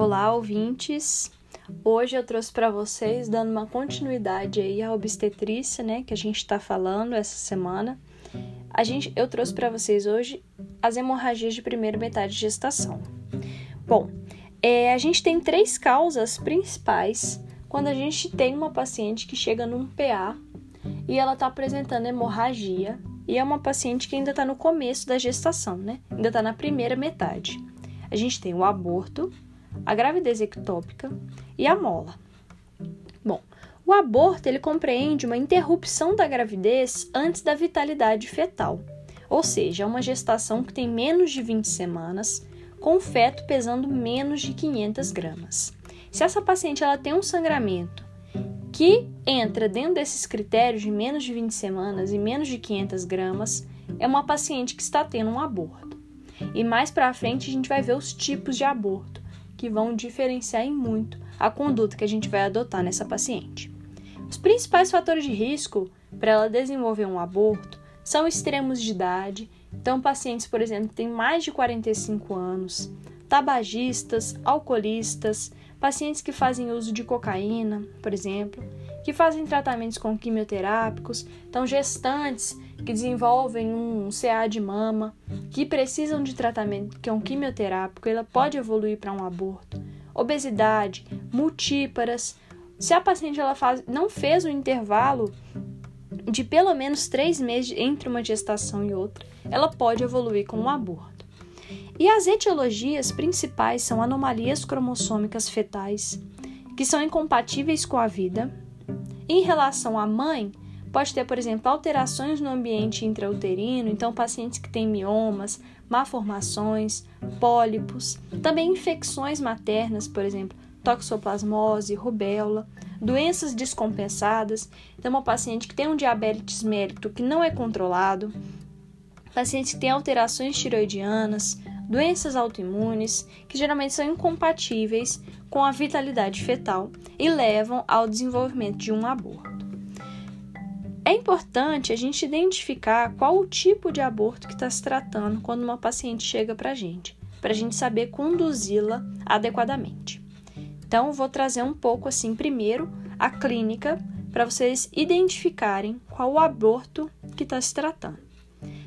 Olá, ouvintes. Hoje eu trouxe para vocês, dando uma continuidade aí à obstetrícia, né, que a gente está falando essa semana. A gente, eu trouxe para vocês hoje as hemorragias de primeira metade de gestação. Bom, é, a gente tem três causas principais quando a gente tem uma paciente que chega num PA e ela está apresentando hemorragia e é uma paciente que ainda está no começo da gestação, né? Ainda está na primeira metade. A gente tem o aborto, a gravidez ectópica e a mola. Bom, o aborto ele compreende uma interrupção da gravidez antes da vitalidade fetal, ou seja, é uma gestação que tem menos de 20 semanas, com o feto pesando menos de 500 gramas. Se essa paciente ela tem um sangramento que entra dentro desses critérios de menos de 20 semanas e menos de 500 gramas, é uma paciente que está tendo um aborto. E mais para frente a gente vai ver os tipos de aborto que vão diferenciar em muito a conduta que a gente vai adotar nessa paciente. Os principais fatores de risco para ela desenvolver um aborto são extremos de idade, então pacientes, por exemplo, que têm mais de 45 anos, tabagistas, alcoolistas, pacientes que fazem uso de cocaína, por exemplo, que fazem tratamentos com quimioterápicos, então gestantes que desenvolvem um CA de mama, que precisam de tratamento que é um quimioterápico, ela pode evoluir para um aborto. Obesidade, multíparas. Se a paciente ela faz, não fez o intervalo de pelo menos três meses entre uma gestação e outra, ela pode evoluir com um aborto. E as etiologias principais são anomalias cromossômicas fetais, que são incompatíveis com a vida. Em relação à mãe, Pode ter, por exemplo, alterações no ambiente intrauterino, então pacientes que têm miomas, malformações, pólipos, também infecções maternas, por exemplo, toxoplasmose, rubéola, doenças descompensadas, então uma paciente que tem um diabetes mellitus que não é controlado, pacientes que têm alterações tiroidianas, doenças autoimunes, que geralmente são incompatíveis com a vitalidade fetal e levam ao desenvolvimento de um aborto. É importante a gente identificar qual o tipo de aborto que está se tratando quando uma paciente chega para a gente, para a gente saber conduzi-la adequadamente. Então, vou trazer um pouco assim, primeiro, a clínica, para vocês identificarem qual o aborto que está se tratando.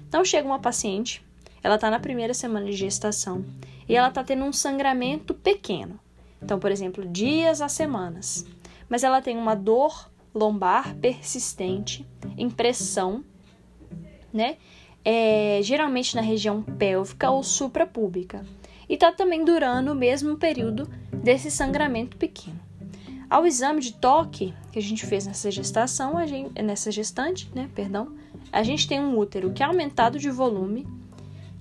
Então, chega uma paciente, ela está na primeira semana de gestação e ela está tendo um sangramento pequeno. Então, por exemplo, dias a semanas. Mas ela tem uma dor lombar persistente, impressão, né? É, geralmente na região pélvica ou suprapúbica. E está também durando o mesmo período desse sangramento pequeno. Ao exame de toque que a gente fez nessa gestação, a gente, nessa gestante, né, perdão, a gente tem um útero que é aumentado de volume,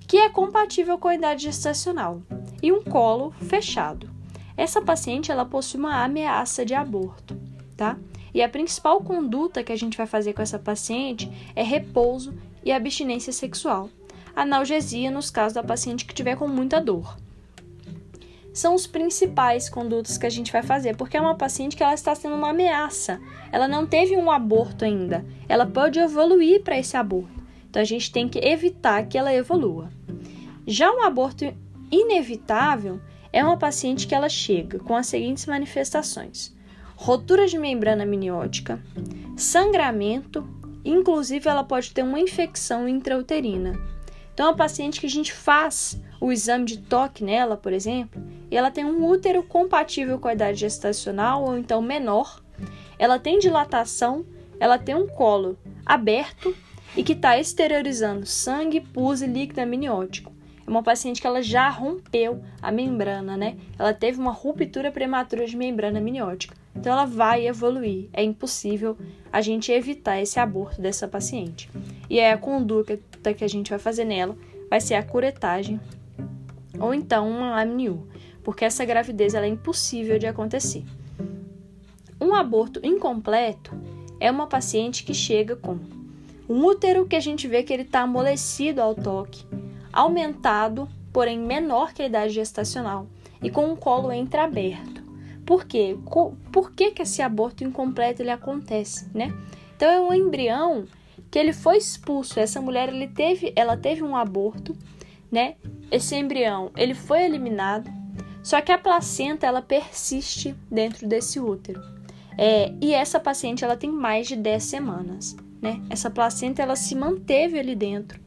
que é compatível com a idade gestacional, e um colo fechado. Essa paciente ela possui uma ameaça de aborto, tá? E a principal conduta que a gente vai fazer com essa paciente é repouso e abstinência sexual. Analgesia nos casos da paciente que tiver com muita dor. São os principais condutas que a gente vai fazer, porque é uma paciente que ela está sendo uma ameaça. Ela não teve um aborto ainda. Ela pode evoluir para esse aborto. Então a gente tem que evitar que ela evolua. Já um aborto inevitável é uma paciente que ela chega com as seguintes manifestações: rotura de membrana amniótica, sangramento, inclusive ela pode ter uma infecção intrauterina. Então, a paciente que a gente faz o exame de toque nela, por exemplo, e ela tem um útero compatível com a idade gestacional ou então menor, ela tem dilatação, ela tem um colo aberto e que está exteriorizando sangue, pus e líquido amniótico. É uma paciente que ela já rompeu a membrana, né? Ela teve uma ruptura prematura de membrana amniótica. Então ela vai evoluir. É impossível a gente evitar esse aborto dessa paciente. E aí a conduta que a gente vai fazer nela vai ser a curetagem ou então uma amniu, porque essa gravidez é impossível de acontecer. Um aborto incompleto é uma paciente que chega com um útero que a gente vê que ele está amolecido ao toque, aumentado, porém menor que a idade gestacional, e com um colo entreaberto. Por quê? Por que, que esse aborto incompleto ele acontece, né? Então é um embrião que ele foi expulso. Essa mulher ele teve, ela teve um aborto, né? Esse embrião ele foi eliminado, Só que a placenta ela persiste dentro desse útero. É, e essa paciente ela tem mais de 10 semanas, né? Essa placenta ela se manteve ali dentro.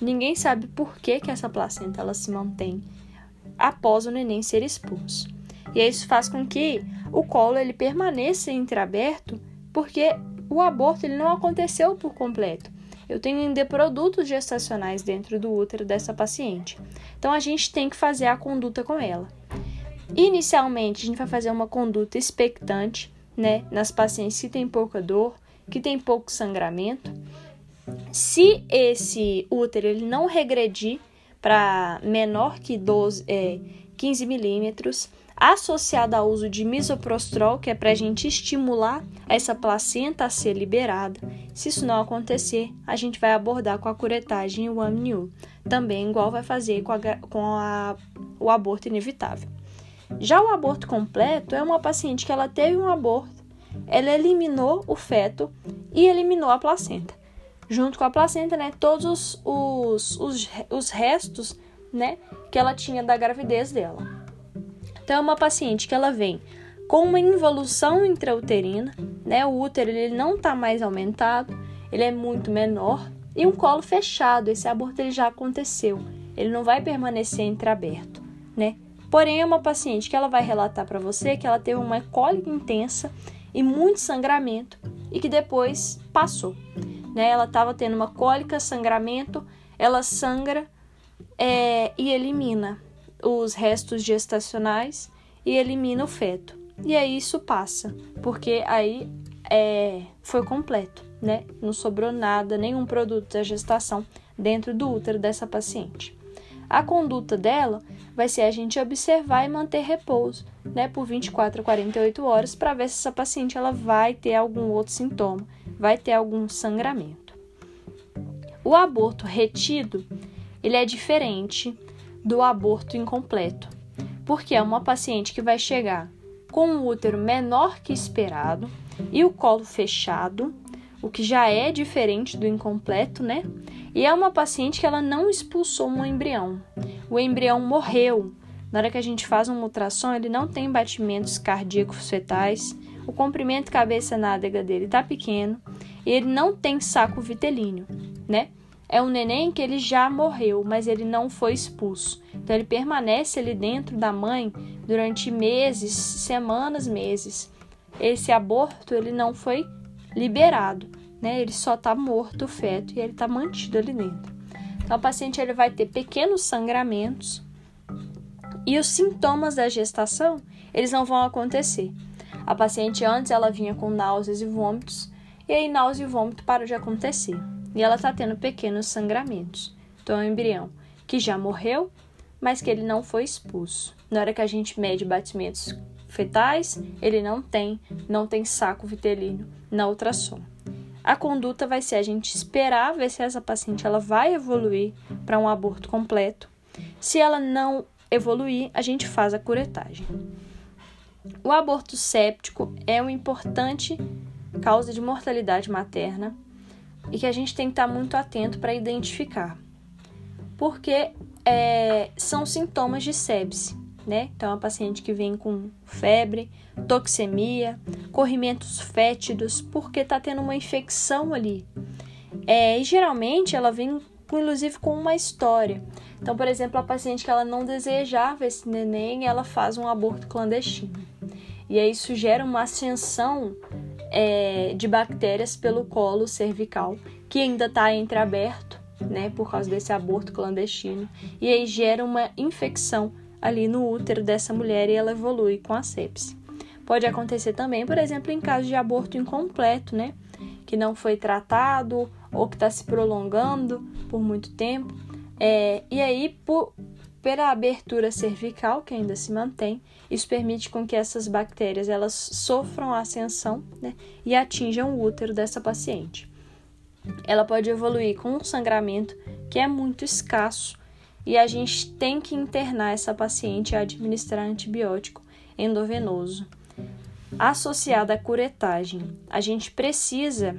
Ninguém sabe por que, que essa placenta ela se mantém após o neném ser expulso. E isso faz com que o colo ele permaneça entreaberto, porque o aborto ele não aconteceu por completo. Eu tenho ainda produtos gestacionais dentro do útero dessa paciente. Então a gente tem que fazer a conduta com ela. Inicialmente, a gente vai fazer uma conduta expectante, né, nas pacientes que têm pouca dor, que têm pouco sangramento. Se esse útero ele não regredir para menor que 12, é, 15 milímetros, associada ao uso de misoprostrol, que é para a gente estimular essa placenta a ser liberada. Se isso não acontecer, a gente vai abordar com a curetagem o amniu, também igual vai fazer com, a, com a, o aborto inevitável. Já o aborto completo é uma paciente que ela teve um aborto, ela eliminou o feto e eliminou a placenta. Junto com a placenta, né, todos os, os, os restos né, que ela tinha da gravidez dela. Então, é uma paciente que ela vem com uma involução intrauterina, né? O útero ele não está mais aumentado, ele é muito menor e um colo fechado. Esse aborto ele já aconteceu, ele não vai permanecer entreaberto, né? Porém, é uma paciente que ela vai relatar para você que ela teve uma cólica intensa e muito sangramento e que depois passou, né? Ela estava tendo uma cólica, sangramento, ela sangra é, e elimina os restos gestacionais e elimina o feto. E aí isso passa, porque aí é, foi completo, né? Não sobrou nada, nenhum produto da gestação dentro do útero dessa paciente. A conduta dela vai ser a gente observar e manter repouso, né, por 24 a 48 horas para ver se essa paciente ela vai ter algum outro sintoma, vai ter algum sangramento. O aborto retido, ele é diferente do aborto incompleto, porque é uma paciente que vai chegar com um útero menor que esperado e o colo fechado, o que já é diferente do incompleto, né? E é uma paciente que ela não expulsou um embrião. O embrião morreu. Na hora que a gente faz um ultrassom, ele não tem batimentos cardíacos fetais, o comprimento cabeça-nádega dele está pequeno e ele não tem saco vitelíneo, né? É um neném que ele já morreu, mas ele não foi expulso. Então ele permanece ali dentro da mãe durante meses, semanas, meses. Esse aborto ele não foi liberado, né? Ele só está morto o feto e ele está mantido ali dentro. Então o paciente ele vai ter pequenos sangramentos e os sintomas da gestação eles não vão acontecer. A paciente antes ela vinha com náuseas e vômitos e aí náusea e vômito param de acontecer e ela está tendo pequenos sangramentos. Então, é um embrião que já morreu, mas que ele não foi expulso. Na hora que a gente mede batimentos fetais, ele não tem, não tem saco vitelino na ultrassom. A conduta vai ser a gente esperar ver se essa paciente ela vai evoluir para um aborto completo. Se ela não evoluir, a gente faz a curetagem. O aborto séptico é uma importante causa de mortalidade materna e que a gente tem que estar muito atento para identificar, porque é, são sintomas de sepse, né? Então, a paciente que vem com febre, toxemia, corrimentos fétidos, porque está tendo uma infecção ali. É, e geralmente ela vem, inclusive, com uma história. Então, por exemplo, a paciente que ela não desejava esse neném, ela faz um aborto clandestino. E aí isso gera uma ascensão é, de bactérias pelo colo cervical, que ainda está entreaberto, né, por causa desse aborto clandestino, e aí gera uma infecção ali no útero dessa mulher e ela evolui com a sepse. Pode acontecer também, por exemplo, em caso de aborto incompleto, né, que não foi tratado ou que está se prolongando por muito tempo. É, e aí, por, pela abertura cervical, que ainda se mantém, isso permite com que essas bactérias elas sofram a ascensão né, e atinjam o útero dessa paciente. Ela pode evoluir com um sangramento que é muito escasso e a gente tem que internar essa paciente e administrar antibiótico endovenoso. Associada à curetagem, a gente precisa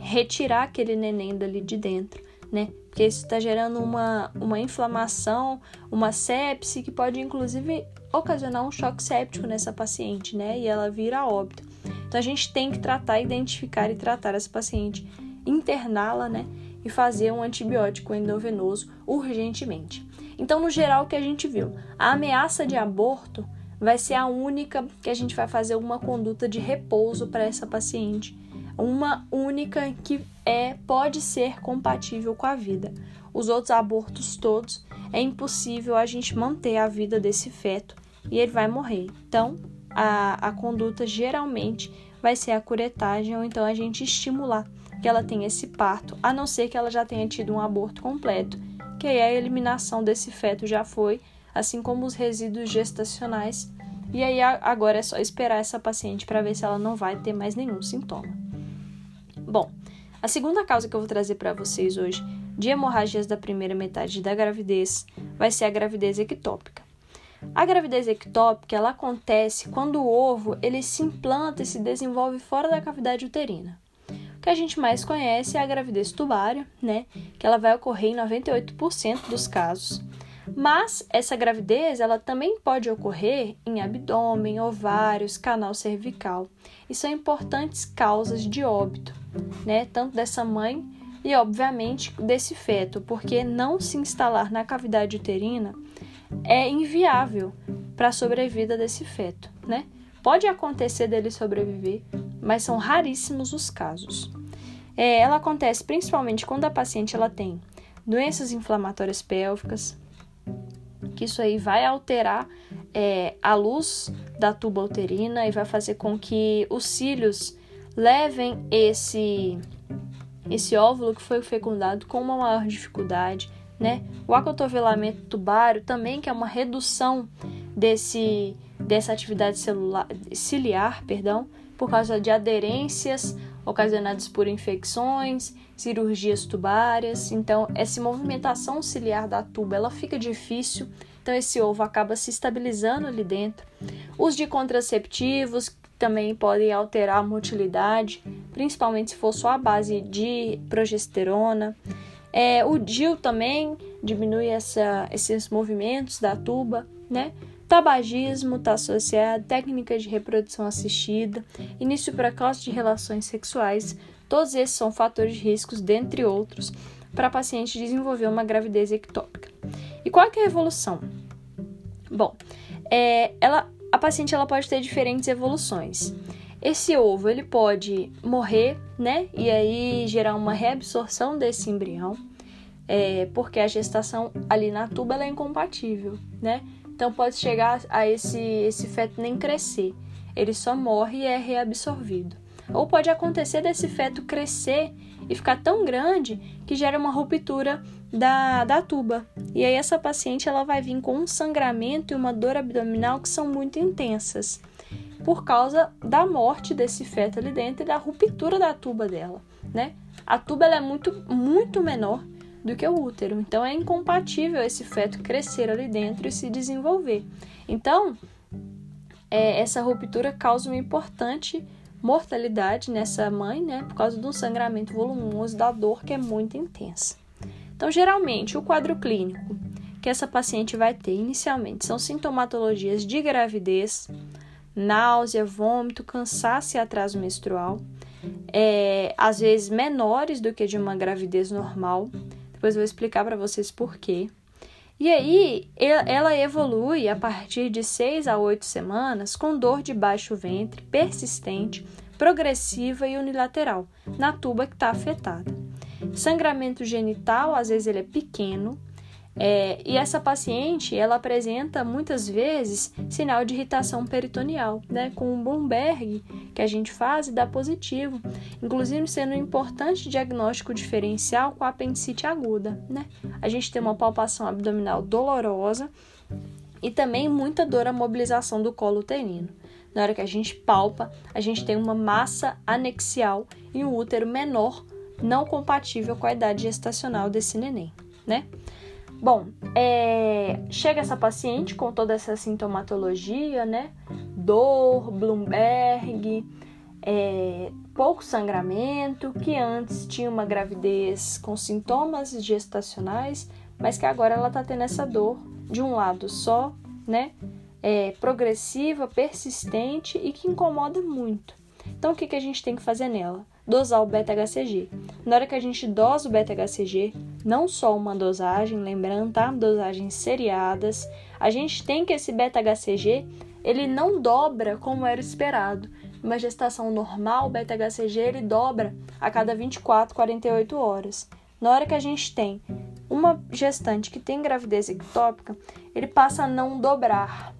retirar aquele neném dali de dentro né? Porque isso está gerando uma, uma inflamação, uma sepse, que pode inclusive ocasionar um choque séptico nessa paciente, né? E ela vira óbito. Então a gente tem que tratar, identificar e tratar essa paciente, interná-la, né? E fazer um antibiótico endovenoso urgentemente. Então, no geral, o que a gente viu? A ameaça de aborto vai ser a única que a gente vai fazer uma conduta de repouso para essa paciente. Uma única que é pode ser compatível com a vida. Os outros abortos todos é impossível a gente manter a vida desse feto e ele vai morrer. Então, a, a conduta geralmente vai ser a curetagem ou então a gente estimular que ela tenha esse parto, a não ser que ela já tenha tido um aborto completo, que aí a eliminação desse feto já foi, assim como os resíduos gestacionais. E aí agora é só esperar essa paciente para ver se ela não vai ter mais nenhum sintoma. Bom, a segunda causa que eu vou trazer para vocês hoje de hemorragias da primeira metade da gravidez vai ser a gravidez ectópica. A gravidez ectópica ela acontece quando o ovo ele se implanta e se desenvolve fora da cavidade uterina. O que a gente mais conhece é a gravidez tubária, né, que ela vai ocorrer em 98% dos casos. Mas essa gravidez ela também pode ocorrer em abdômen, ovários, canal cervical. E são importantes causas de óbito, né, tanto dessa mãe e obviamente desse feto, porque não se instalar na cavidade uterina é inviável para a sobrevida desse feto, né? Pode acontecer dele sobreviver, mas são raríssimos os casos. É, ela acontece principalmente quando a paciente ela tem doenças inflamatórias pélvicas, que isso aí vai alterar é, a luz da tuba uterina e vai fazer com que os cílios levem esse esse óvulo que foi fecundado com uma maior dificuldade, né? O acotovelamento tubário também, que é uma redução desse, dessa atividade celular, ciliar, perdão, por causa de aderências ocasionadas por infecções, cirurgias tubárias. Então, essa movimentação ciliar da tuba, ela fica difícil. Então, esse ovo acaba se estabilizando ali dentro. Os de contraceptivos também podem alterar a motilidade, principalmente se for só a base de progesterona. É, o DIL também diminui essa, esses movimentos da tuba, né? Tabagismo está associado, técnicas de reprodução assistida, início precoce de relações sexuais, todos esses são fatores de riscos, dentre outros, para paciente desenvolver uma gravidez ectópica. E qual é a evolução? Bom, é, ela, a paciente ela pode ter diferentes evoluções. Esse ovo ele pode morrer, né? E aí gerar uma reabsorção desse embrião, é, porque a gestação ali na tuba é incompatível, né? Então pode chegar a esse, esse feto nem crescer, ele só morre e é reabsorvido. Ou pode acontecer desse feto crescer e ficar tão grande que gera uma ruptura da, da tuba. E aí essa paciente ela vai vir com um sangramento e uma dor abdominal que são muito intensas por causa da morte desse feto ali dentro e da ruptura da tuba dela, né? A tuba ela é muito, muito menor do que o útero, então é incompatível esse feto crescer ali dentro e se desenvolver. Então, é, essa ruptura causa uma importante mortalidade nessa mãe, né? Por causa do sangramento volumoso da dor que é muito intensa. Então, geralmente, o quadro clínico que essa paciente vai ter inicialmente são sintomatologias de gravidez, náusea, vômito, cansaço e atraso menstrual, é, às vezes menores do que de uma gravidez normal. Depois eu vou explicar para vocês por quê. E aí, ela evolui a partir de 6 a 8 semanas com dor de baixo ventre persistente, progressiva e unilateral na tuba que está afetada. Sangramento genital, às vezes ele é pequeno, é, e essa paciente, ela apresenta muitas vezes sinal de irritação peritoneal, né? Com um Bloomberg que a gente faz e dá positivo, inclusive sendo um importante diagnóstico diferencial com a apendicite aguda, né? A gente tem uma palpação abdominal dolorosa e também muita dor à mobilização do colo uterino. Na hora que a gente palpa, a gente tem uma massa anexial e um útero menor, não compatível com a idade gestacional desse neném, né? Bom, é, chega essa paciente com toda essa sintomatologia, né? Dor, Bloomberg, é, pouco sangramento, que antes tinha uma gravidez com sintomas gestacionais, mas que agora ela está tendo essa dor de um lado só, né? É, progressiva, persistente e que incomoda muito. Então, o que, que a gente tem que fazer nela? Dosar o beta-HCG. Na hora que a gente dosa o beta-HCG, não só uma dosagem, lembrando, tá? Dosagens seriadas, a gente tem que esse beta-HCG ele não dobra como era esperado. Uma gestação normal, o beta-HCG ele dobra a cada 24, 48 horas. Na hora que a gente tem uma gestante que tem gravidez ectópica, ele passa a não dobrar,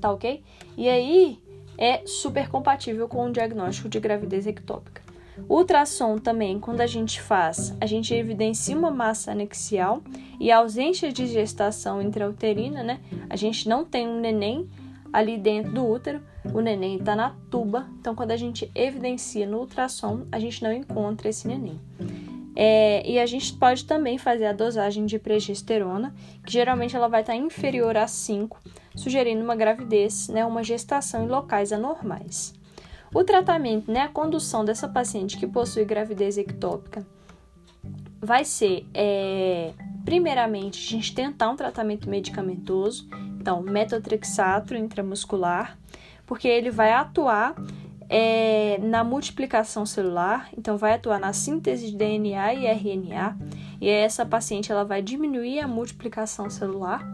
tá ok? E aí é super compatível com o diagnóstico de gravidez ectópica. Ultrassom também, quando a gente faz, a gente evidencia uma massa anexial e a ausência de gestação intrauterina, né? A gente não tem um neném ali dentro do útero, o neném está na tuba, então quando a gente evidencia no ultrassom, a gente não encontra esse neném. É, e a gente pode também fazer a dosagem de progesterona, que geralmente ela vai estar inferior a 5, sugerindo uma gravidez, né, uma gestação em locais anormais. O tratamento, né, a condução dessa paciente que possui gravidez ectópica vai ser, é, primeiramente, a gente tentar um tratamento medicamentoso, então, metotrexato intramuscular, porque ele vai atuar é, na multiplicação celular, então vai atuar na síntese de DNA e RNA, e essa paciente ela vai diminuir a multiplicação celular,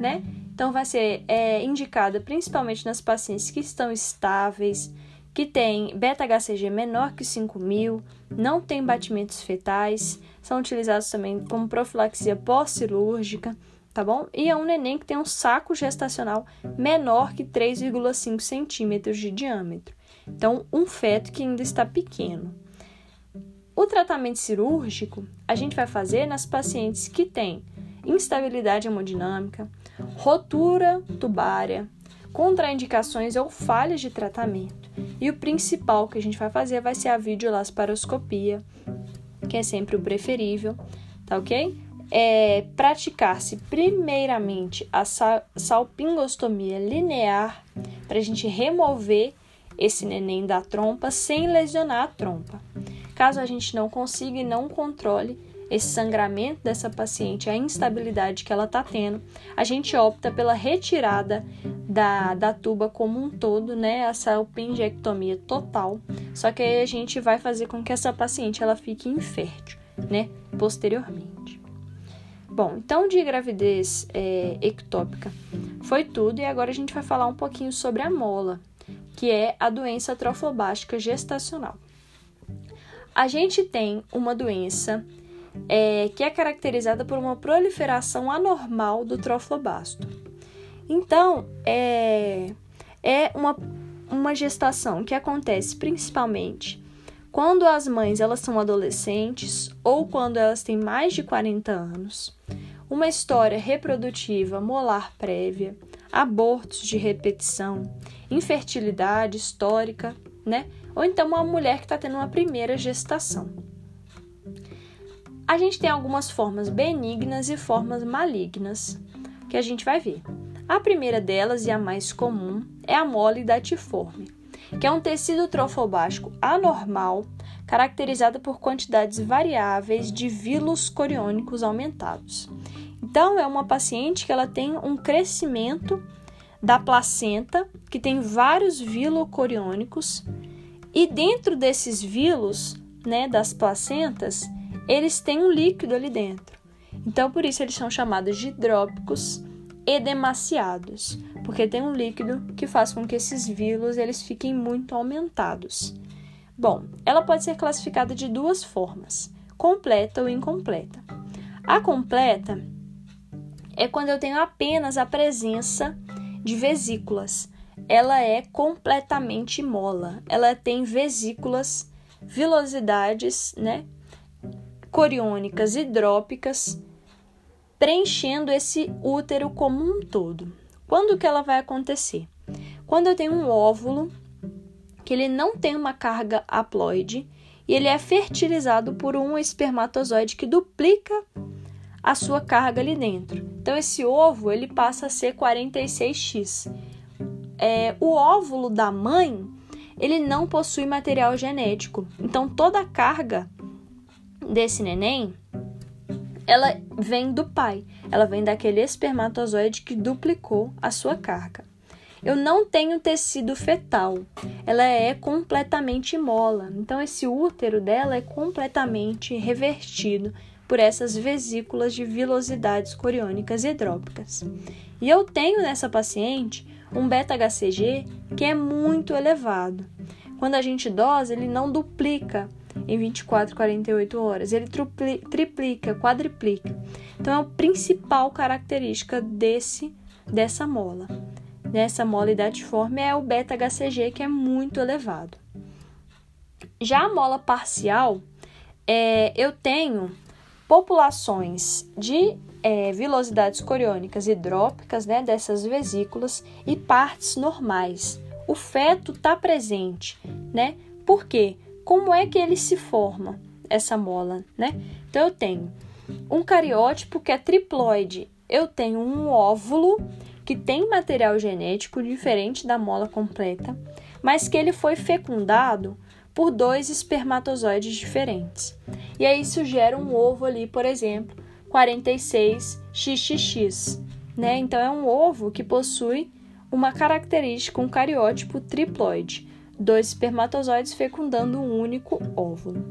né? Então vai ser é, indicada principalmente nas pacientes que estão estáveis, que têm beta-HCG menor que 5.000, não tem batimentos fetais, são utilizados também como profilaxia pós-cirúrgica, tá bom? E é um neném que tem um saco gestacional menor que 3,5 centímetros de diâmetro. Então, um feto que ainda está pequeno. O tratamento cirúrgico a gente vai fazer nas pacientes que têm instabilidade hemodinâmica, rotura tubária, contraindicações ou falhas de tratamento. E o principal que a gente vai fazer vai ser a videolasparoscopia, que é sempre o preferível, tá ok? É praticar-se primeiramente a salpingostomia linear para a gente remover esse neném da trompa sem lesionar a trompa. Caso a gente não consiga e não controle esse sangramento dessa paciente, a instabilidade que ela está tendo, a gente opta pela retirada da, da tuba como um todo, né? A salpingectomia total. Só que aí a gente vai fazer com que essa paciente ela fique infértil, né? Posteriormente. Bom, então de gravidez é, ectópica foi tudo e agora a gente vai falar um pouquinho sobre a mola que é a doença trofobástica gestacional. A gente tem uma doença é, que é caracterizada por uma proliferação anormal do troflobasto. Então, é, é uma, uma gestação que acontece principalmente quando as mães elas são adolescentes ou quando elas têm mais de 40 anos, uma história reprodutiva molar prévia, abortos de repetição, infertilidade histórica, né? Ou então uma mulher que está tendo uma primeira gestação. A gente tem algumas formas benignas e formas malignas que a gente vai ver. A primeira delas e a mais comum é a mole datiforme, que é um tecido trofobástico anormal caracterizado por quantidades variáveis de vilos coriônicos aumentados. Então, é uma paciente que ela tem um crescimento da placenta, que tem vários vilocoriônicos, e dentro desses vilos, né, das placentas, eles têm um líquido ali dentro. Então, por isso eles são chamados de hidrópicos edemaciados, porque tem um líquido que faz com que esses vilos eles fiquem muito aumentados. Bom, ela pode ser classificada de duas formas: completa ou incompleta. A completa é quando eu tenho apenas a presença de vesículas. Ela é completamente mola. Ela tem vesículas, vilosidades, né, coriônicas hidrópicas, preenchendo esse útero como um todo. Quando que ela vai acontecer? Quando eu tenho um óvulo que ele não tem uma carga haploide e ele é fertilizado por um espermatozoide que duplica a sua carga ali dentro. Então esse ovo ele passa a ser 46x. É, o óvulo da mãe ele não possui material genético. Então toda a carga desse neném ela vem do pai. Ela vem daquele espermatozoide que duplicou a sua carga. Eu não tenho tecido fetal. Ela é completamente mola. Então esse útero dela é completamente revertido por essas vesículas de vilosidades coriônicas hidrópicas. E eu tenho nessa paciente um beta-HCG que é muito elevado. Quando a gente dosa, ele não duplica em 24, 48 horas. Ele triplica, quadriplica. Então é a principal característica desse dessa mola. Nessa mola idatiforme é o beta-HCG que é muito elevado. Já a mola parcial, é, eu tenho populações de é, vilosidades coriônicas hidrópicas, né, dessas vesículas, e partes normais. O feto está presente, né? Por quê? Como é que ele se forma, essa mola, né? Então eu tenho um cariótipo que é triploide, eu tenho um óvulo que tem material genético diferente da mola completa, mas que ele foi fecundado por dois espermatozoides diferentes. E aí isso gera um ovo ali, por exemplo, 46XXX, né? Então é um ovo que possui uma característica, um cariótipo triploide dois espermatozoides fecundando um único óvulo.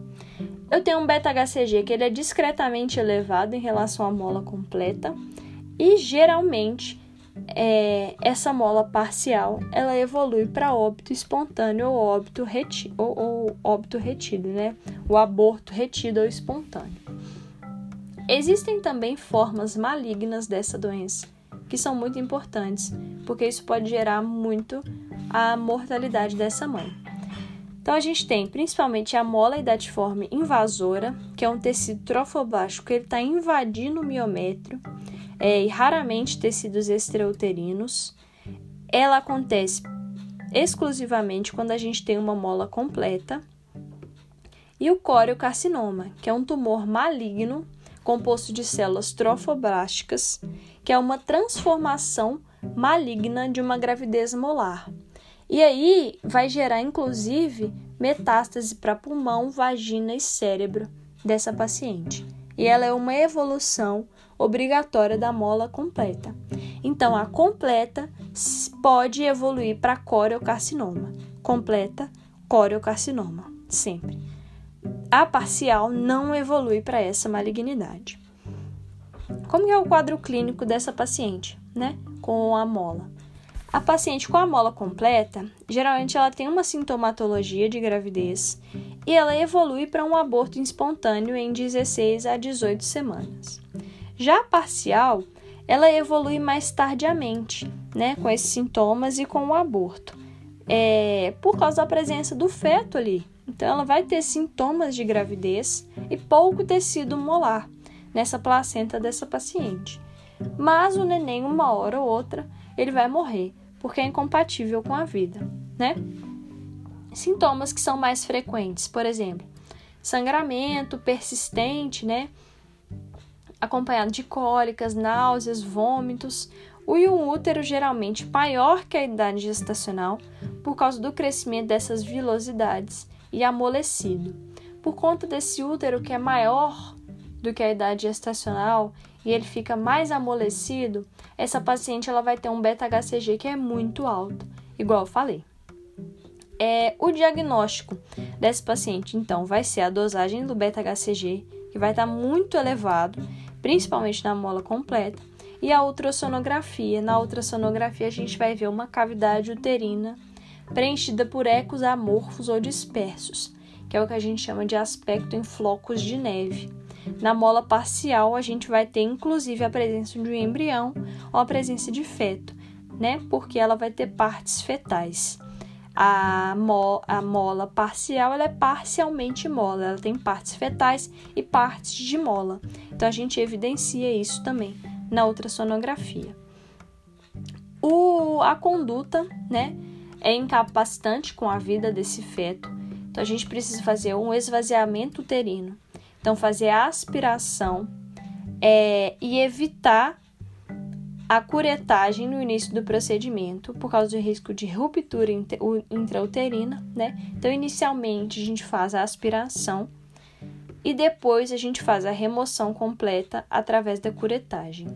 Eu tenho um beta-HCG que ele é discretamente elevado em relação à mola completa e geralmente é, essa mola parcial ela evolui para óbito espontâneo ou óbito, reti ou, ou óbito retido, né? O aborto retido ou espontâneo. Existem também formas malignas dessa doença que são muito importantes, porque isso pode gerar muito a mortalidade dessa mãe. Então a gente tem principalmente a mola idatiforme invasora, que é um tecido trofoblástico que ele está invadindo o miométrio, é, e raramente tecidos extrauterinos. Ela acontece exclusivamente quando a gente tem uma mola completa. E o coriocarcinoma, que é um tumor maligno composto de células trofoblásticas, que é uma transformação maligna de uma gravidez molar. E aí vai gerar inclusive metástase para pulmão, vagina e cérebro dessa paciente. E ela é uma evolução obrigatória da mola completa. Então, a completa pode evoluir para coriocarcinoma. Completa, coriocarcinoma, sempre. A parcial não evolui para essa malignidade. Como é o quadro clínico dessa paciente, né? Com a mola. A paciente com a mola completa, geralmente ela tem uma sintomatologia de gravidez e ela evolui para um aborto espontâneo em 16 a 18 semanas. Já a parcial, ela evolui mais tardiamente, né, com esses sintomas e com o aborto, é, por causa da presença do feto ali. Então, ela vai ter sintomas de gravidez e pouco tecido molar nessa placenta dessa paciente. Mas o neném, uma hora ou outra, ele vai morrer porque é incompatível com a vida, né? Sintomas que são mais frequentes, por exemplo, sangramento persistente, né? Acompanhado de cólicas, náuseas, vômitos, e um útero geralmente maior que a idade gestacional por causa do crescimento dessas vilosidades e amolecido. Por conta desse útero que é maior do que a idade gestacional e ele fica mais amolecido, essa paciente ela vai ter um beta-HCG que é muito alto, igual eu falei. É, o diagnóstico desse paciente, então, vai ser a dosagem do beta-HCG, que vai estar muito elevado, principalmente na mola completa, e a ultrassonografia. Na ultrassonografia, a gente vai ver uma cavidade uterina preenchida por ecos amorfos ou dispersos, que é o que a gente chama de aspecto em flocos de neve. Na mola parcial, a gente vai ter inclusive a presença de um embrião ou a presença de feto, né? Porque ela vai ter partes fetais. A, mo a mola parcial ela é parcialmente mola, ela tem partes fetais e partes de mola. Então a gente evidencia isso também na ultrassonografia. O, a conduta, né, é incapacitante com a vida desse feto. Então a gente precisa fazer um esvaziamento uterino então, fazer a aspiração é, e evitar a curetagem no início do procedimento por causa do risco de ruptura intrauterina, né? Então, inicialmente a gente faz a aspiração e depois a gente faz a remoção completa através da curetagem.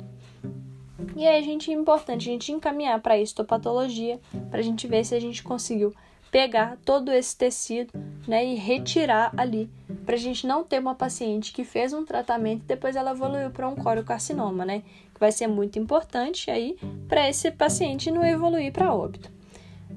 E aí gente é importante a gente encaminhar para a histopatologia para a gente ver se a gente conseguiu pegar todo esse tecido, né, e retirar ali, para a gente não ter uma paciente que fez um tratamento e depois ela evoluiu para um coriocarcinoma, né, que vai ser muito importante aí para esse paciente não evoluir para óbito.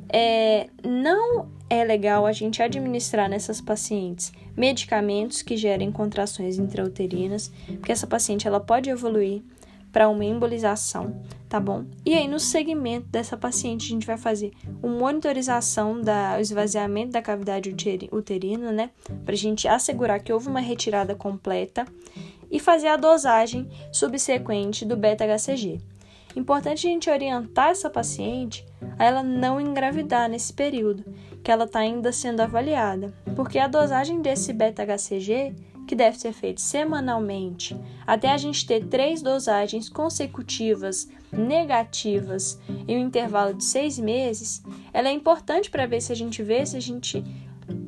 É, não é legal a gente administrar nessas pacientes medicamentos que gerem contrações intrauterinas, porque essa paciente ela pode evoluir para uma embolização, tá bom? E aí, no segmento dessa paciente, a gente vai fazer uma monitorização do esvaziamento da cavidade uterina, né? Para a gente assegurar que houve uma retirada completa e fazer a dosagem subsequente do beta-HCG. Importante a gente orientar essa paciente a ela não engravidar nesse período, que ela está ainda sendo avaliada, porque a dosagem desse beta-HCG que deve ser feito semanalmente, até a gente ter três dosagens consecutivas negativas em um intervalo de seis meses, ela é importante para ver se a gente vê se a gente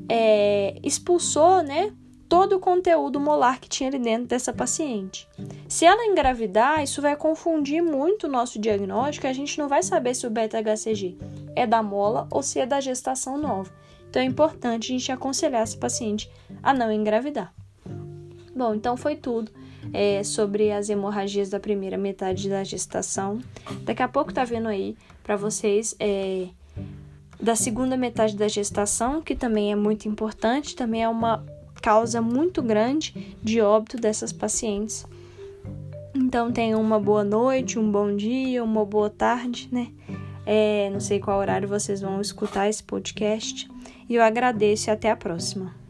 é, expulsou, né? Todo o conteúdo molar que tinha ali dentro dessa paciente. Se ela engravidar, isso vai confundir muito o nosso diagnóstico a gente não vai saber se o beta-HCG é da mola ou se é da gestação nova. Então é importante a gente aconselhar essa paciente a não engravidar. Bom, então foi tudo é, sobre as hemorragias da primeira metade da gestação. Daqui a pouco tá vendo aí para vocês é, da segunda metade da gestação, que também é muito importante, também é uma causa muito grande de óbito dessas pacientes. Então tenham uma boa noite, um bom dia, uma boa tarde, né? É, não sei qual horário vocês vão escutar esse podcast. E eu agradeço e até a próxima.